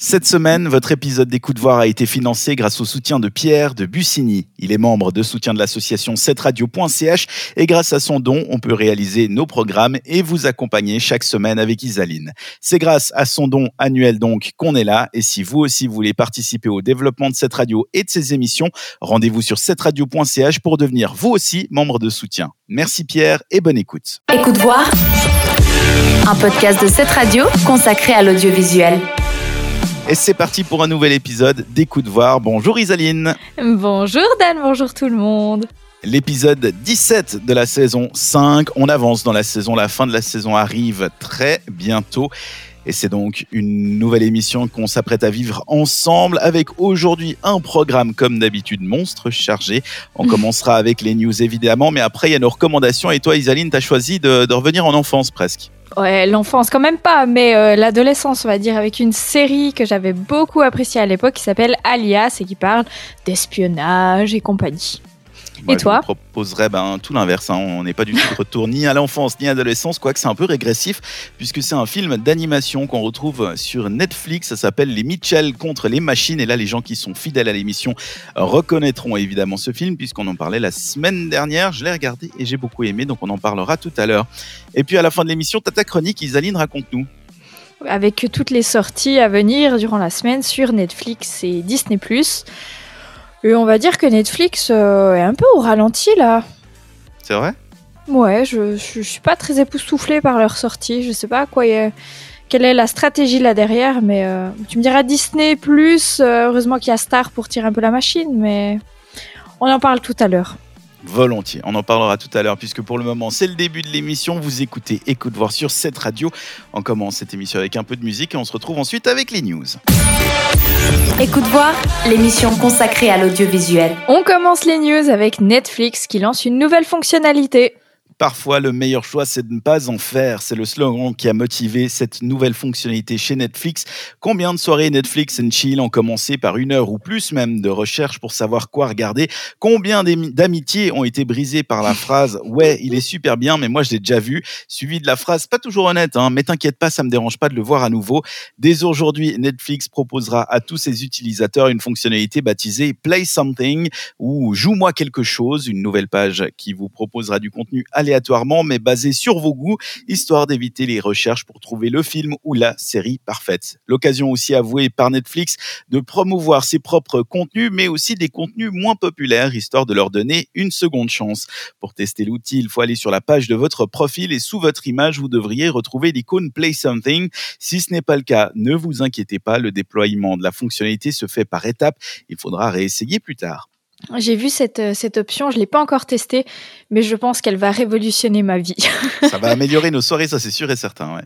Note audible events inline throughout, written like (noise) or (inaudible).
Cette semaine, votre épisode des coups de voir a été financé grâce au soutien de Pierre de Bussigny. Il est membre de soutien de l'association 7radio.ch et grâce à son don, on peut réaliser nos programmes et vous accompagner chaque semaine avec Isaline. C'est grâce à son don annuel donc qu'on est là et si vous aussi voulez participer au développement de cette radio et de ses émissions, rendez-vous sur 7radio.ch pour devenir vous aussi membre de soutien. Merci Pierre et bonne écoute. Écoute voir, un podcast de cette radio consacré à l'audiovisuel. Et c'est parti pour un nouvel épisode d'Écoute voir. Bonjour Isaline. Bonjour Dan, bonjour tout le monde. L'épisode 17 de la saison 5. On avance dans la saison, la fin de la saison arrive très bientôt. Et c'est donc une nouvelle émission qu'on s'apprête à vivre ensemble avec aujourd'hui un programme comme d'habitude monstre chargé. On (laughs) commencera avec les news évidemment, mais après il y a nos recommandations. Et toi Isaline, tu as choisi de, de revenir en enfance presque. Ouais, l'enfance quand même pas, mais euh, l'adolescence, on va dire, avec une série que j'avais beaucoup appréciée à l'époque qui s'appelle Alias et qui parle d'espionnage et compagnie. Moi, et toi Je vous proposerais ben, tout l'inverse. hein. On n'est pas du tout de retour ni à l'enfance ni à l'adolescence, quoique c'est un peu régressif, puisque c'est un film d'animation qu'on retrouve sur Netflix. Ça s'appelle Les Mitchell contre les machines. Et là, les gens qui sont fidèles à l'émission reconnaîtront évidemment ce film, puisqu'on en parlait la semaine dernière. Je l'ai regardé et j'ai beaucoup aimé, donc on en parlera tout à l'heure. Et puis à la fin de l'émission, Tata Chronique, Isaline, raconte-nous. Avec toutes les sorties à venir durant la semaine sur Netflix et Disney+. Et on va dire que Netflix euh, est un peu au ralenti là. C'est vrai? Ouais, je, je, je suis pas très époustouflée par leur sortie. Je sais pas quoi y quelle est la stratégie là derrière, mais euh, tu me diras Disney plus. euh, heureusement qu'il y a Star pour tirer un peu la machine, mais on en parle tout à l'heure. Volontiers, on en parlera tout à l'heure puisque pour le moment c'est le début de l'émission. Vous écoutez Écoute voir sur cette radio. On commence cette émission avec un peu de musique et on se retrouve ensuite avec les news. Écoute voir, l'émission consacrée à l'audiovisuel. On commence les news avec Netflix qui lance une nouvelle fonctionnalité. Parfois, le meilleur choix, c'est de ne pas en faire. C'est le slogan qui a motivé cette nouvelle fonctionnalité chez Netflix. Combien de soirées Netflix and Chill ont commencé par une heure ou plus même de recherche pour savoir quoi regarder? Combien d'amitiés ont été brisées par la phrase « Ouais, il est super bien, mais moi je l'ai déjà vu », suivi de la phrase pas toujours honnête, hein, mais t'inquiète pas, ça me dérange pas de le voir à nouveau. Dès aujourd'hui, Netflix proposera à tous ses utilisateurs une fonctionnalité baptisée Play Something ou Joue-moi quelque chose, une nouvelle page qui vous proposera du contenu aléatoirement mais basé sur vos goûts, histoire d'éviter les recherches pour trouver le film ou la série parfaite. L'occasion aussi avouée par Netflix de promouvoir ses propres contenus mais aussi des contenus moins populaires, histoire de leur donner une seconde chance. Pour tester l'outil, il faut aller sur la page de votre profil et sous votre image, vous devriez retrouver l'icône Play Something. Si ce n'est pas le cas, ne vous inquiétez pas, le déploiement de la fonctionnalité se fait par étapes. Il faudra réessayer plus tard. J'ai vu cette, euh, cette option, je ne l'ai pas encore testée, mais je pense qu'elle va révolutionner ma vie. Ça va améliorer nos soirées, ça c'est sûr et certain. Ouais.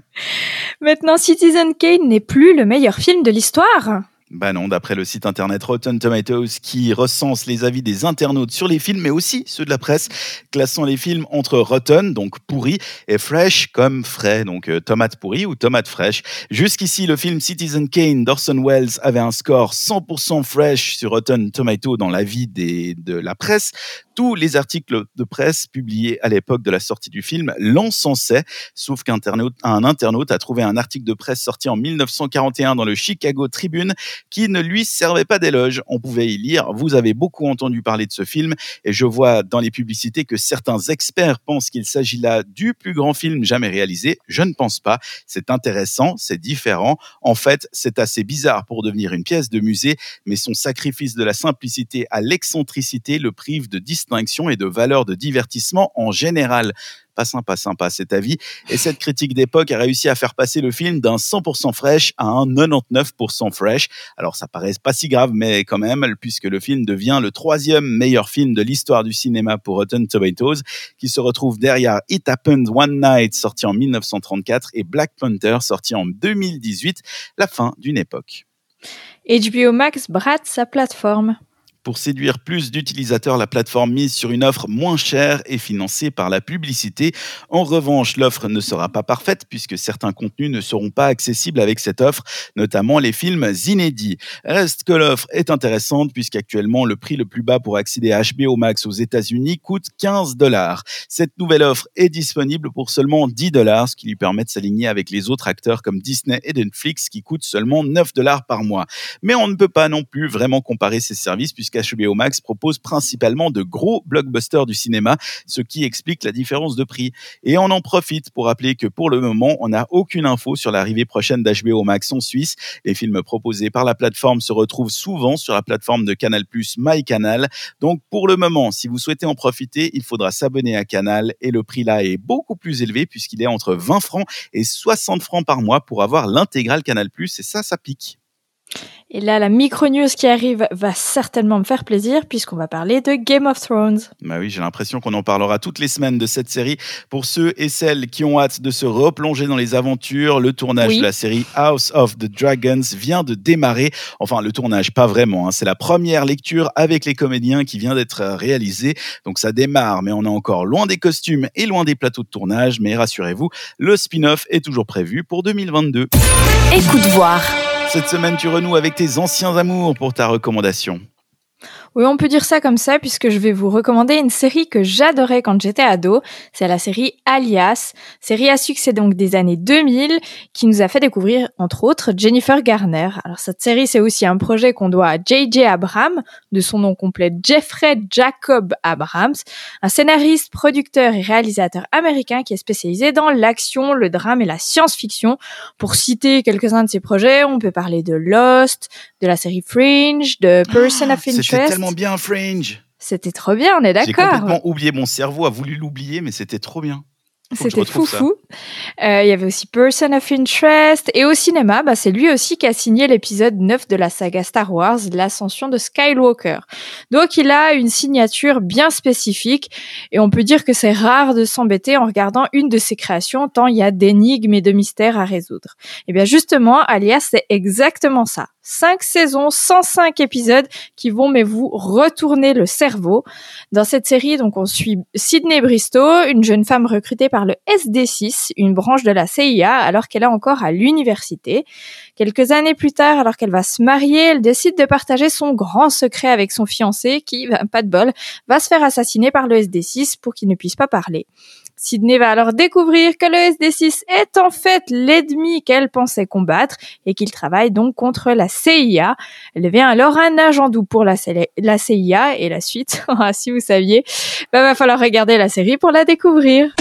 Maintenant, Citizen Kane n'est plus le meilleur film de l'histoire. Bah non, d'après le site internet Rotten Tomatoes qui recense les avis des internautes sur les films, mais aussi ceux de la presse, classant les films entre rotten, donc pourri, et fresh comme frais, donc euh, tomate pourrie ou tomate fraîche. Jusqu'ici, le film Citizen Kane d'Orson Welles avait un score 100% fresh sur Rotten Tomatoes dans l'avis de la presse. Tous les articles de presse publiés à l'époque de la sortie du film l'encensaient, sauf qu'un internaute, internaute a trouvé un article de presse sorti en 1941 dans le Chicago Tribune qui ne lui servait pas d'éloge. On pouvait y lire Vous avez beaucoup entendu parler de ce film, et je vois dans les publicités que certains experts pensent qu'il s'agit là du plus grand film jamais réalisé. Je ne pense pas. C'est intéressant, c'est différent. En fait, c'est assez bizarre pour devenir une pièce de musée, mais son sacrifice de la simplicité à l'excentricité le prive de distinction et de valeur de divertissement en général. Pas sympa, sympa cet avis. Et cette critique d'époque a réussi à faire passer le film d'un 100% fresh à un 99% fresh. Alors ça paraît pas si grave, mais quand même, puisque le film devient le troisième meilleur film de l'histoire du cinéma pour Rotten Tomatoes, qui se retrouve derrière It Happened One Night, sorti en 1934, et Black Panther, sorti en 2018, la fin d'une époque. HBO Max brade sa plateforme. Pour séduire plus d'utilisateurs, la plateforme mise sur une offre moins chère et financée par la publicité. En revanche, l'offre ne sera pas parfaite puisque certains contenus ne seront pas accessibles avec cette offre, notamment les films inédits. Reste que l'offre est intéressante puisqu'actuellement le prix le plus bas pour accéder à HBO Max aux États-Unis coûte 15 dollars. Cette nouvelle offre est disponible pour seulement 10 dollars, ce qui lui permet de s'aligner avec les autres acteurs comme Disney et Netflix qui coûtent seulement 9 dollars par mois. Mais on ne peut pas non plus vraiment comparer ces services puisqu'HBO Max propose principalement de gros blockbusters du cinéma, ce qui explique la différence de prix. Et on en profite pour rappeler que pour le moment, on n'a aucune info sur l'arrivée prochaine d'HBO Max en Suisse. Les films proposés par la plateforme se retrouvent souvent sur la plateforme de Canal+, MyCanal. Donc pour le moment, si vous souhaitez en profiter, il faudra s'abonner à Canal et le prix là est beaucoup plus élevé puisqu'il est entre 20 francs et 60 francs par mois pour avoir l'intégrale Canal+, et ça, ça pique. Et là, la micro-news qui arrive va certainement me faire plaisir puisqu'on va parler de Game of Thrones. Bah oui, j'ai l'impression qu'on en parlera toutes les semaines de cette série. Pour ceux et celles qui ont hâte de se replonger dans les aventures, le tournage de la série House of the Dragons vient de démarrer. Enfin, le tournage, pas vraiment. Hein. C'est la première lecture avec les comédiens qui vient d'être réalisée. Donc ça démarre, mais on est encore loin des costumes et loin des plateaux de tournage. Mais rassurez-vous, le spin-off est toujours prévu pour 2022. Écoute voir. Cette semaine, tu renoues avec tes anciens amours pour ta recommandation. Oui, on peut dire ça comme ça puisque je vais vous recommander une série que j'adorais quand j'étais ado. C'est la série Alias, série à succès donc des années 2000 qui nous a fait découvrir entre autres Jennifer Garner. Alors cette série c'est aussi un projet qu'on doit à J.J. Abrams, de son nom complet Jeffrey Jacob Abrams, un scénariste, producteur et réalisateur américain qui est spécialisé dans l'action, le drame et la science-fiction. Pour citer quelques-uns de ses projets, on peut parler de Lost, de la série Fringe, de Person of Interest. Tellement bien Fringe. C'était trop bien, on est J'ai d'accord. complètement oublié, mon cerveau a voulu l'oublier, mais c'était trop bien. C'était fou fou. Euh, Il y avait aussi Person of Interest. Et au cinéma, bah, c'est lui aussi qui a signé l'épisode 9 de la saga Star Wars, l'ascension de Skywalker. Donc il a une signature bien spécifique. Et on peut dire que c'est rare de s'embêter en regardant une de ses créations, tant il y a d'énigmes et de mystères à résoudre. Et bien justement, Alias, c'est exactement ça. Cinq saisons, 105 épisodes qui vont mais vous retourner le cerveau. Dans cette série, donc, on suit Sydney Bristow, une jeune femme recrutée par le SD6, une branche de la CIA, alors qu'elle est encore à l'université. Quelques années plus tard, alors qu'elle va se marier, elle décide de partager son grand secret avec son fiancé, qui, (laughs) pas de bol, va se faire assassiner par le SD6 pour qu'il ne puisse pas parler. Sydney va alors découvrir que le SD6 est en fait l'ennemi qu'elle pensait combattre et qu'il travaille donc contre la CIA. Elle devient alors un agent doux pour la, CIA et la suite, (laughs) ah, si vous saviez, bah, va falloir regarder la série pour la découvrir.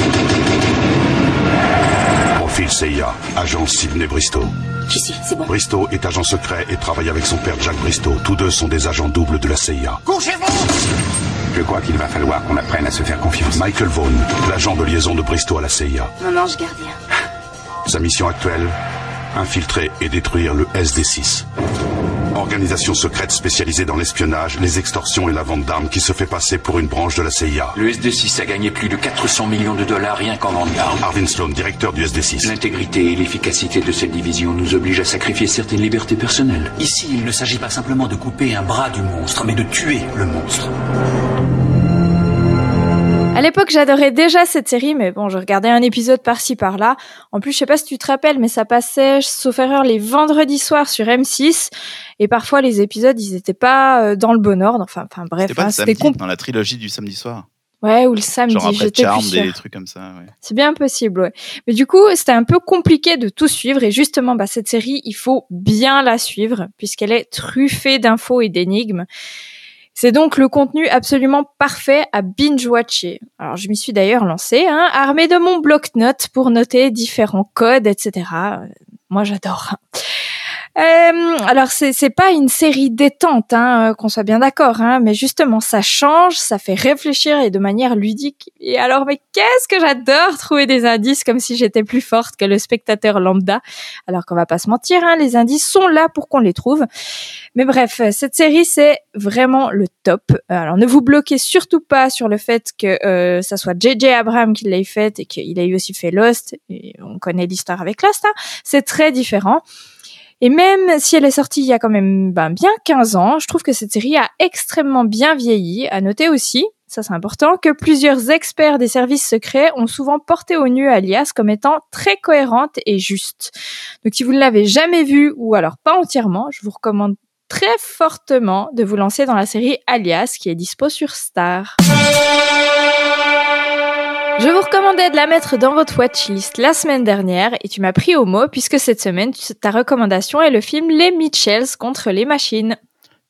CIA, agent Sidney Bristow. Ici, c'est? Bon. Bristow est agent secret et travaille avec son père Jack Bristow. Tous deux sont des agents doubles de la CIA. Je crois qu'il va falloir qu'on apprenne à se faire confiance. Michael Vaughn, l'agent de liaison de Bristow à la CIA. Mon ange gardien. Sa mission actuelle Infiltrer et détruire le SD6. Organisation secrète spécialisée dans l'espionnage, les extorsions et la vente d'armes qui se fait passer pour une branche de la CIA. Le SD6 a gagné plus de 400 millions de dollars rien qu'en vente d'armes. Arvin Sloan, directeur du SD6. L'intégrité et l'efficacité de cette division nous obligent à sacrifier certaines libertés personnelles. Ici, il ne s'agit pas simplement de couper un bras du monstre, mais de tuer le monstre. À l'époque, j'adorais déjà cette série, mais bon, je regardais un épisode par-ci par-là. En plus, je sais pas si tu te rappelles, mais ça passait, sauf erreur, les vendredis soirs sur M6. Et parfois, les épisodes, ils étaient pas euh, dans le bon ordre. Enfin, enfin bref, C'était hein, samedi, compl- dans la trilogie du samedi soir. Ouais, ou le samedi, j'étais plus des sûre. trucs comme ça. ouais. C'est bien possible, ouais. Mais du coup, c'était un peu compliqué de tout suivre. Et justement, bah, cette série, il faut bien la suivre, puisqu'elle est truffée d'infos et d'énigmes. C'est donc le contenu absolument parfait à binge-watcher. Alors, je m'y suis d'ailleurs lancée, hein, armée de mon bloc-notes pour noter différents codes, etc. Moi, j'adore. Euh, alors c'est c'est pas une série détente, hein, euh, qu'on soit bien d'accord, hein, mais justement ça change, ça fait réfléchir et de manière ludique. Et alors mais qu'est-ce que j'adore trouver des indices comme si j'étais plus forte que le spectateur lambda. Alors qu'on va pas se mentir, hein, les indices sont là pour qu'on les trouve. Mais bref, euh, cette série c'est vraiment le top. Euh, Alors ne vous bloquez surtout pas sur le fait que euh, ça soit JJ Abrams qui l'ait faite et qu'il ait aussi fait Lost. On connaît l'histoire avec Lost. hein. C'est très différent. Et même si elle est sortie il y a quand même ben, bien 15 ans, je trouve que cette série a extrêmement bien vieilli. À noter aussi, ça c'est important, que plusieurs experts des services secrets ont souvent porté au nu Alias comme étant très cohérente et juste. Donc si vous ne l'avez jamais vue ou alors pas entièrement, je vous recommande très fortement de vous lancer dans la série Alias qui est dispo sur Star. Je vous recommandais de la mettre dans votre watchlist la semaine dernière et tu m'as pris au mot puisque cette semaine, ta recommandation est le film Les Mitchells contre les machines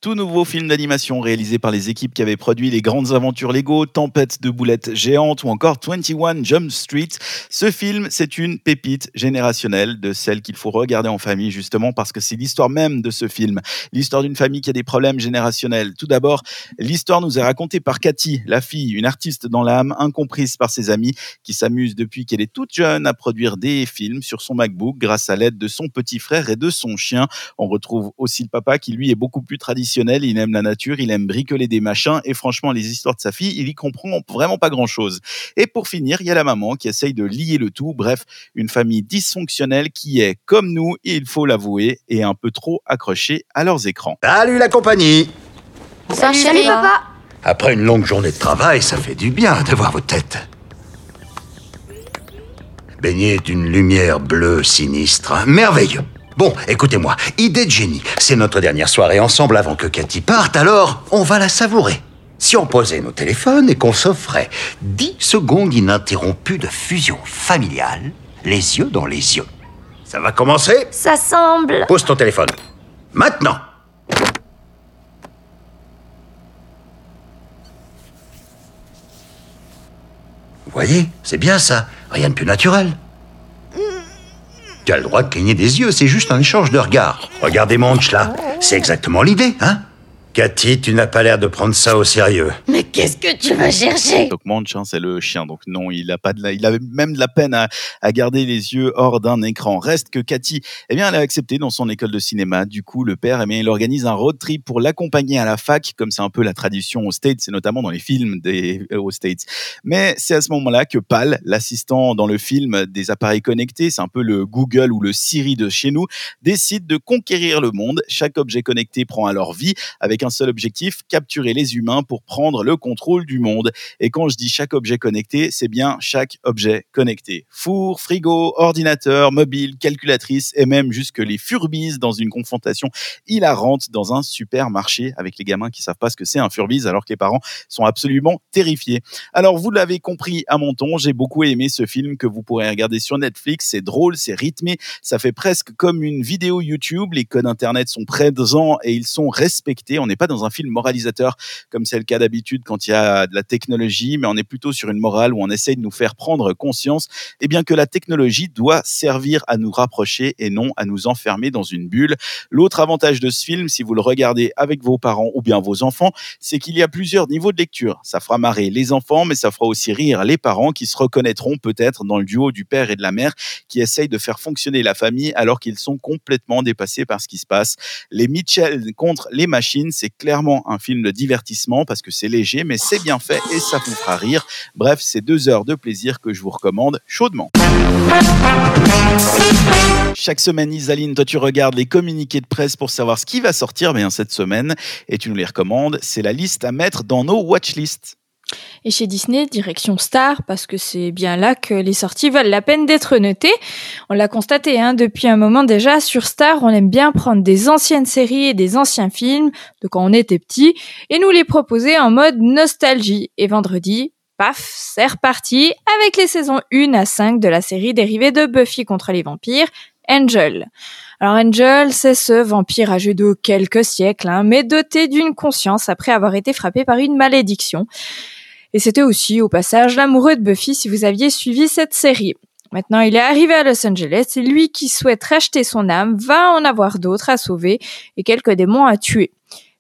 tout nouveau film d'animation réalisé par les équipes qui avaient produit les grandes aventures Lego, Tempête de boulettes géantes ou encore 21 Jump Street. Ce film, c'est une pépite générationnelle de celle qu'il faut regarder en famille justement parce que c'est l'histoire même de ce film. L'histoire d'une famille qui a des problèmes générationnels. Tout d'abord, l'histoire nous est racontée par Cathy, la fille, une artiste dans l'âme, incomprise par ses amis, qui s'amuse depuis qu'elle est toute jeune à produire des films sur son MacBook grâce à l'aide de son petit frère et de son chien. On retrouve aussi le papa qui lui est beaucoup plus traditionnel il aime la nature, il aime bricoler des machins et franchement les histoires de sa fille, il y comprend vraiment pas grand-chose. Et pour finir, il y a la maman qui essaye de lier le tout, bref, une famille dysfonctionnelle qui est comme nous, il faut l'avouer, et un peu trop accrochée à leurs écrans. Salut la compagnie Salut, Salut papa Après une longue journée de travail, ça fait du bien de voir vos têtes. Baigné d'une lumière bleue sinistre, merveilleux. Bon, écoutez-moi, idée de génie. C'est notre dernière soirée ensemble avant que Cathy parte, alors on va la savourer. Si on posait nos téléphones et qu'on s'offrait 10 secondes ininterrompues de fusion familiale, les yeux dans les yeux. Ça va commencer Ça semble. Pose ton téléphone. Maintenant Vous voyez, c'est bien ça. Rien de plus naturel. Tu as le droit de cligner des yeux, c'est juste un échange de regards. Regardez Monch là, c'est exactement l'idée, hein? Cathy, tu n'as pas l'air de prendre ça au sérieux. Mais qu'est-ce que tu vas chercher? Donc hein, c'est le chien. Donc non, il a pas de la, il avait même de la peine à, à garder les yeux hors d'un écran. Reste que Cathy, eh bien, elle a accepté dans son école de cinéma. Du coup, le père, eh bien, il organise un road trip pour l'accompagner à la fac, comme c'est un peu la tradition aux States, c'est notamment dans les films des euh, aux States. Mais c'est à ce moment-là que Pal, l'assistant dans le film des appareils connectés, c'est un peu le Google ou le Siri de chez nous, décide de conquérir le monde. Chaque objet connecté prend alors vie avec un seul objectif, capturer les humains pour prendre le contrôle du monde. Et quand je dis chaque objet connecté, c'est bien chaque objet connecté. Four, frigo, ordinateur, mobile, calculatrice et même jusque les Furbies dans une confrontation hilarante dans un supermarché avec les gamins qui savent pas ce que c'est un Furbies alors que les parents sont absolument terrifiés. Alors vous l'avez compris à mon ton, j'ai beaucoup aimé ce film que vous pourrez regarder sur Netflix. C'est drôle, c'est rythmé, ça fait presque comme une vidéo YouTube. Les codes internet sont présents et ils sont respectés. On n'est pas dans un film moralisateur comme c'est le cas d'habitude quand il y a de la technologie, mais on est plutôt sur une morale où on essaye de nous faire prendre conscience et eh bien que la technologie doit servir à nous rapprocher et non à nous enfermer dans une bulle. L'autre avantage de ce film, si vous le regardez avec vos parents ou bien vos enfants, c'est qu'il y a plusieurs niveaux de lecture. Ça fera marrer les enfants, mais ça fera aussi rire les parents qui se reconnaîtront peut-être dans le duo du père et de la mère qui essayent de faire fonctionner la famille alors qu'ils sont complètement dépassés par ce qui se passe. Les Mitchell contre les machines, c'est clairement un film de divertissement parce que c'est léger, mais c'est bien fait et ça vous fera rire. Bref, c'est deux heures de plaisir que je vous recommande chaudement. Chaque semaine, Isaline, toi tu regardes les communiqués de presse pour savoir ce qui va sortir bien cette semaine et tu nous les recommandes. C'est la liste à mettre dans nos watchlists. Et chez Disney, direction Star, parce que c'est bien là que les sorties valent la peine d'être notées. On l'a constaté hein, depuis un moment déjà, sur Star, on aime bien prendre des anciennes séries et des anciens films de quand on était petit et nous les proposer en mode nostalgie. Et vendredi, paf, c'est reparti avec les saisons 1 à 5 de la série dérivée de Buffy contre les vampires, Angel. Alors Angel, c'est ce vampire âgé de quelques siècles, hein, mais doté d'une conscience après avoir été frappé par une malédiction. Et c'était aussi, au passage, l'amoureux de Buffy si vous aviez suivi cette série. Maintenant, il est arrivé à Los Angeles et lui qui souhaite racheter son âme va en avoir d'autres à sauver et quelques démons à tuer.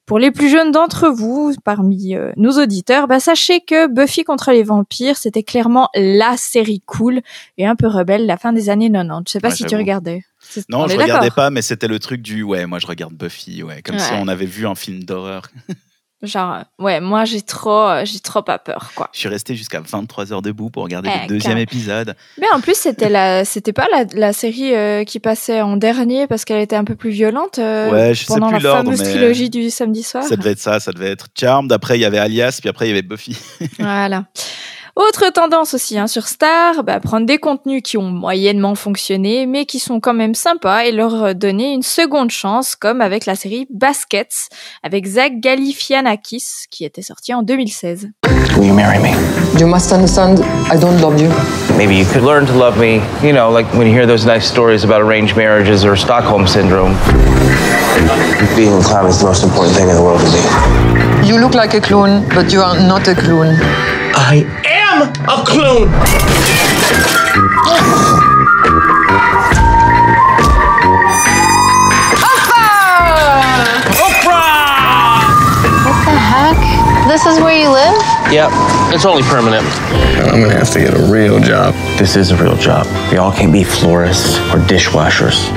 Pour les plus jeunes d'entre vous, parmi euh, nos auditeurs, bah, sachez que Buffy contre les vampires, c'était clairement la série cool et un peu rebelle la fin des années 90. Je sais pas si tu regardais. Non, je regardais pas, mais c'était le truc du ouais, moi je regarde Buffy, ouais, comme si on avait vu un film d'horreur. (laughs) Genre, ouais, moi j'ai trop, j'ai trop pas peur, quoi. Je suis resté jusqu'à 23 heures debout pour regarder Eh, le deuxième car- épisode. Mais en plus, c'était la, c'était pas la, la série euh, qui passait en dernier parce qu'elle était un peu plus violente euh, Ouais, je sais pendant plus la fameuse mais- trilogie du samedi soir. Ça devait être ça, ça devait être Charmed. Après, il y avait Alias, puis après, il y avait Buffy. Voilà. Autre tendance aussi hein, sur Star, bah, prendre des contenus qui ont moyennement fonctionné, mais qui sont quand même sympas et leur donner une seconde chance, comme avec la série Baskets, avec Zach Galifianakis, qui était sorti en 2016. Will you marry me? You must understand, I don't love you. Maybe you could learn to love me, you know, like when you hear those nice stories about arranged marriages or Stockholm syndrome. Being a clown is the most important thing in the world to me. You look like a clown, but you are not a clown. I am a clown! What the heck? This is where you live? Yep, it's only permanent. I'm gonna have to get a real job. This is a real job. We all can't be florists or dishwashers.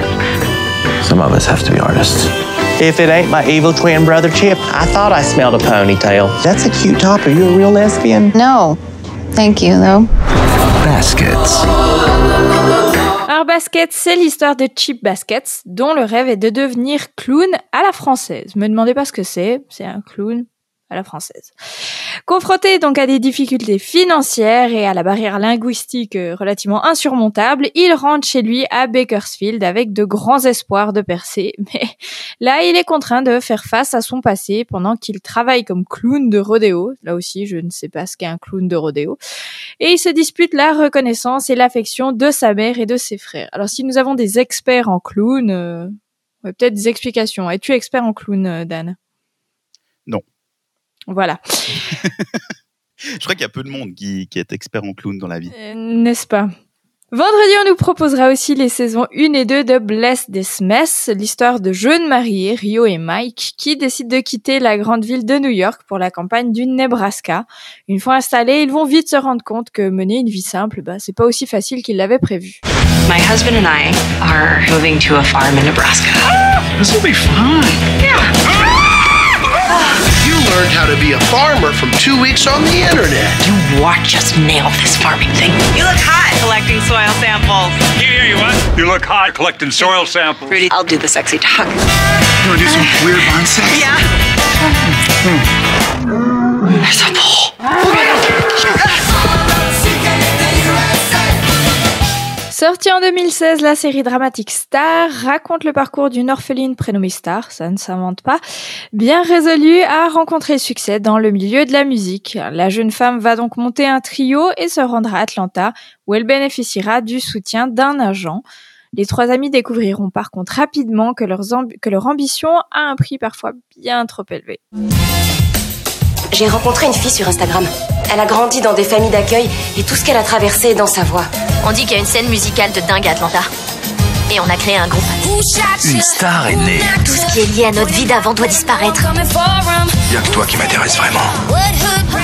Some of us have to be artists. If it ain't my evil twin brother Chip, I thought I smelled a ponytail. That's a cute top. Are you a real lesbian? No. Thank you, though. Baskets. Alors Baskets, c'est l'histoire de Chip Baskets, dont le rêve est de devenir clown à la française. Me demandez pas ce que c'est, c'est un clown à la française. Confronté donc à des difficultés financières et à la barrière linguistique relativement insurmontable, il rentre chez lui à Bakersfield avec de grands espoirs de percer. (laughs) Mais là, il est contraint de faire face à son passé pendant qu'il travaille comme clown de rodéo. Là aussi, je ne sais pas ce qu'est un clown de rodéo et il se dispute la reconnaissance et l'affection de sa mère et de ses frères. Alors si nous avons des experts en clown, euh, peut-être des explications. Es-tu expert en clown, euh, Dan? Non. Voilà, (laughs) Je crois qu'il y a peu de monde qui, qui est expert en clown dans la vie. Euh, n'est-ce pas? Vendredi, on nous proposera aussi les saisons 1 et 2 de Bless This Mess, l'histoire de jeunes mariés, Rio et Mike, qui décident de quitter la grande ville de New York pour la campagne du Nebraska. Une fois installés, ils vont vite se rendre compte que mener une vie simple, bah, c'est pas aussi facile qu'ils l'avaient prévu. My husband and I are moving to a farm in Nebraska. This will be fun. You learned how to be a farmer from two weeks on the internet. You watch us nail this farming thing. You look hot collecting soil samples. Yeah, you what? You look hot collecting soil samples. Rudy, I'll do the sexy talk. You wanna do some (laughs) weird mindset? Yeah. Hmm. Hmm. There's a pole. Sortie en 2016, la série dramatique Star raconte le parcours d'une orpheline prénommée Star, ça ne s'invente pas, bien résolue à rencontrer succès dans le milieu de la musique. La jeune femme va donc monter un trio et se rendre à Atlanta, où elle bénéficiera du soutien d'un agent. Les trois amis découvriront par contre rapidement que, que leur ambition a un prix parfois bien trop élevé. J'ai rencontré une fille sur Instagram. Elle a grandi dans des familles d'accueil et tout ce qu'elle a traversé est dans sa voix. On dit qu'il y a une scène musicale de dingue à Atlanta. Et on a créé un groupe. Une star est née. Tout ce qui est lié à notre vie d'avant doit disparaître. Y a que toi qui m'intéresse vraiment.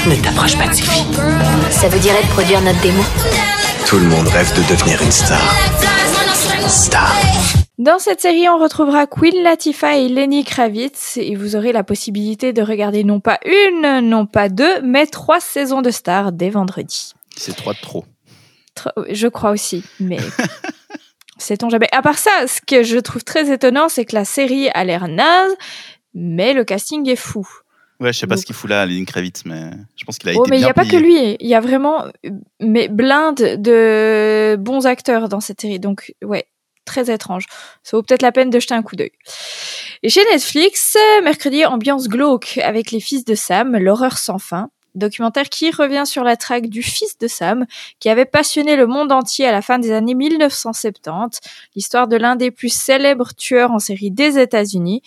Ne t'approche pas de ces filles. Ça veut dire de produire notre démo. Tout le monde rêve de devenir une star. Star. Dans cette série, on retrouvera Queen Latifah et Lenny Kravitz et vous aurez la possibilité de regarder non pas une, non pas deux, mais trois saisons de Star dès vendredi. C'est trois de trop. Je crois aussi, mais (laughs) sait-on jamais. À part ça, ce que je trouve très étonnant, c'est que la série a l'air naze, mais le casting est fou. Ouais, je sais pas Donc- ce qu'il fout là, Lenny Kravitz, mais je pense qu'il a Oh, été mais il n'y a pas que lui, il y a vraiment mais blinde de bons acteurs dans cette série. Donc ouais, très étrange. Ça vaut peut-être la peine de jeter un coup d'œil. Et chez Netflix, mercredi, ambiance glauque avec les fils de Sam, l'horreur sans fin. Documentaire qui revient sur la traque du fils de Sam, qui avait passionné le monde entier à la fin des années 1970, l'histoire de l'un des plus célèbres tueurs en série des États-Unis.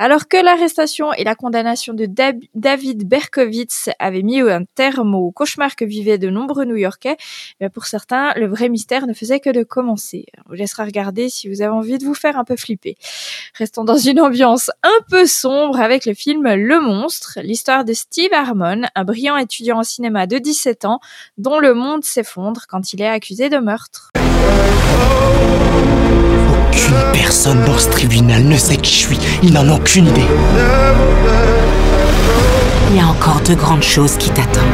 Alors que l'arrestation et la condamnation de David Berkowitz avaient mis un terme au cauchemar que vivaient de nombreux New-Yorkais, eh pour certains, le vrai mystère ne faisait que de commencer. On vous laissera regarder si vous avez envie de vous faire un peu flipper. Restons dans une ambiance un peu sombre avec le film Le Monstre, l'histoire de Steve Harmon, un brillant étudiant en cinéma de 17 ans dont le monde s'effondre quand il est accusé de meurtre. Aucune personne dans ce tribunal ne sait qui je suis. Ils n'en ont aucune idée. Il y a encore de grandes choses qui t'attendent.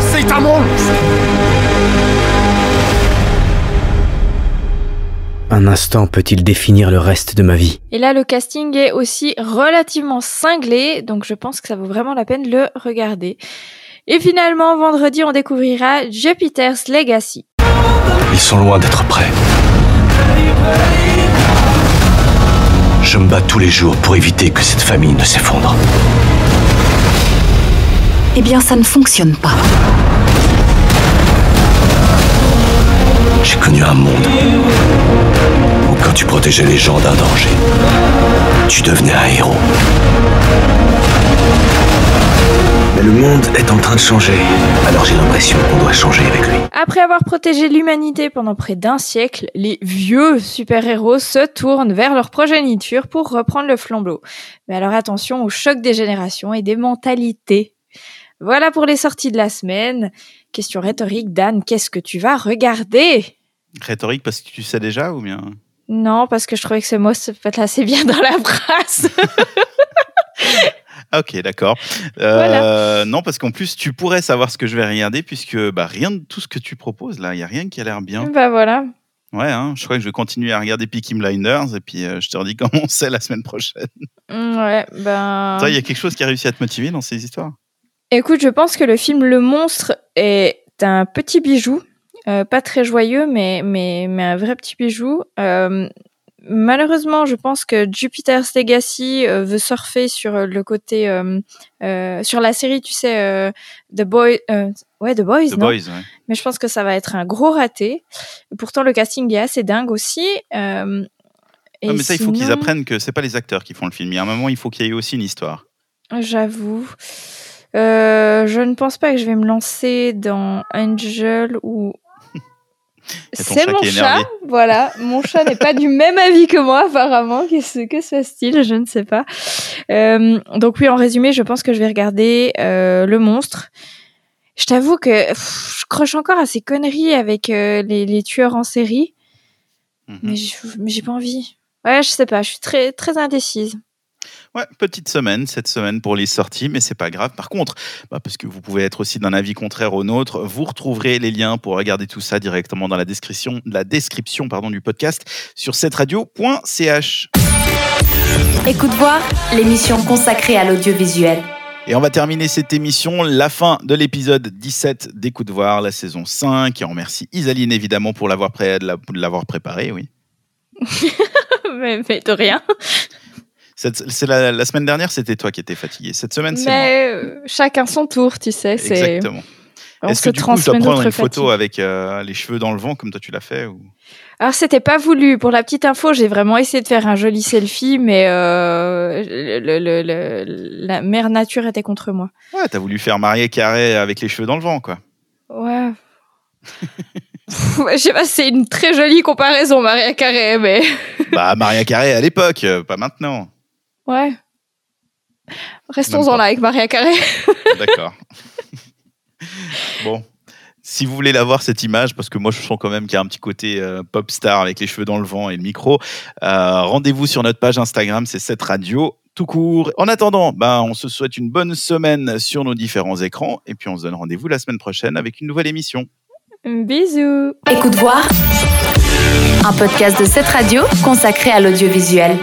C'est un monstre Un instant peut-il définir le reste de ma vie? Et là, le casting est aussi relativement cinglé, donc je pense que ça vaut vraiment la peine de le regarder. Et finalement, vendredi, on découvrira Jupiter's Legacy. Ils sont loin d'être prêts. Je me bats tous les jours pour éviter que cette famille ne s'effondre. Eh bien, ça ne fonctionne pas. J'ai connu un monde quand tu protégeais les gens d'un danger, tu devenais un héros. Mais le monde est en train de changer, alors j'ai l'impression qu'on doit changer avec lui. Après avoir protégé l'humanité pendant près d'un siècle, les vieux super-héros se tournent vers leur progéniture pour reprendre le flambeau. Mais alors attention au choc des générations et des mentalités. Voilà pour les sorties de la semaine. Question rhétorique, Dan, qu'est-ce que tu vas regarder? Rhétorique parce que tu sais déjà ou bien? Non, parce que je trouvais que ce mot se fait assez bien dans la phrase. (laughs) Ok, d'accord. Euh, Voilà. Non, parce qu'en plus, tu pourrais savoir ce que je vais regarder, puisque bah, rien de tout ce que tu proposes, là, il n'y a rien qui a l'air bien. bah voilà. Ouais, hein, je crois que je vais continuer à regarder Peaky Blinders, et puis euh, je te redis (laughs) comment c'est la semaine prochaine. Mm, Ouais, ben. Toi, il y a quelque chose qui a réussi à te motiver dans ces histoires? Écoute, je pense que le film Le Monstre est un petit bijou, euh, pas très joyeux, mais, mais, mais un vrai petit bijou. Euh, malheureusement, je pense que Jupiter's Legacy euh, veut surfer sur le côté, sur la série, tu sais, The Boys, euh, ouais, The Boys, The non Boys, ouais. Mais je pense que ça va être un gros raté. Pourtant, le casting est assez dingue aussi. Et mais ça, il faut qu'ils apprennent que c'est pas les acteurs qui font le film. Il y a un moment, il faut qu'il y ait aussi une histoire. J'avoue. Euh, je ne pense pas que je vais me lancer dans Angel ou. C'est mon chat, voilà. Mon chat n'est pas du même (laughs) avis que moi, apparemment. Qu'est-ce que se passe-t-il Je ne sais pas. Euh, donc oui, en résumé, je pense que je vais regarder euh, Le Monstre. Je t'avoue que pff, je croche encore à ces conneries avec euh, les, les tueurs en série, Mhm. mais j'ai pas envie. Ouais, je sais pas. Je suis très très indécise. Ouais, petite semaine cette semaine pour les sorties, mais c'est pas grave. Par contre, bah, parce que vous pouvez être aussi d'un avis contraire au nôtre, vous retrouverez les liens pour regarder tout ça directement dans la description, la description pardon, du podcast sur cetteradio.ch. Écoute voir, l'émission consacrée à l'audiovisuel. Et on va terminer cette émission, la fin de l'épisode 17 d'Écoute voir, la saison 5. Et on remercie Isaline évidemment pour l'avoir pré- préparé, oui. (laughs) mais, mais de rien. C'est la, la semaine dernière, c'était toi qui étais fatigué. Cette semaine, c'est. Mais euh, chacun son tour, tu sais. Exactement. On Est-ce se que du coup, je dois prendre une photo fatigue. avec euh, les cheveux dans le vent comme toi tu l'as fait ou... Alors, c'était pas voulu. Pour la petite info, j'ai vraiment essayé de faire un joli selfie, mais euh, le, le- le- la mère nature était contre moi. Ouais, t'as voulu faire marier carré avec les cheveux dans le vent, quoi. Ouais. Je sais pas, c'est une très jolie comparaison, Maria Carré, mais bah, Maria Carré à l'époque, pas maintenant. Ouais. Restons-en là avec Maria Carré. (laughs) D'accord. bon. Si vous voulez la voir, cette image, parce que moi je sens quand même qu'il y a un petit côté euh, pop star avec les cheveux dans le vent et le micro, euh, rendez-vous sur notre page Instagram, c'est cette radio tout court. En attendant, ben, on se souhaite une bonne semaine sur nos différents écrans et puis on se donne rendez-vous la semaine prochaine avec une nouvelle émission. Bisous. Écoute voir, un podcast de cette radio consacré à l'audiovisuel.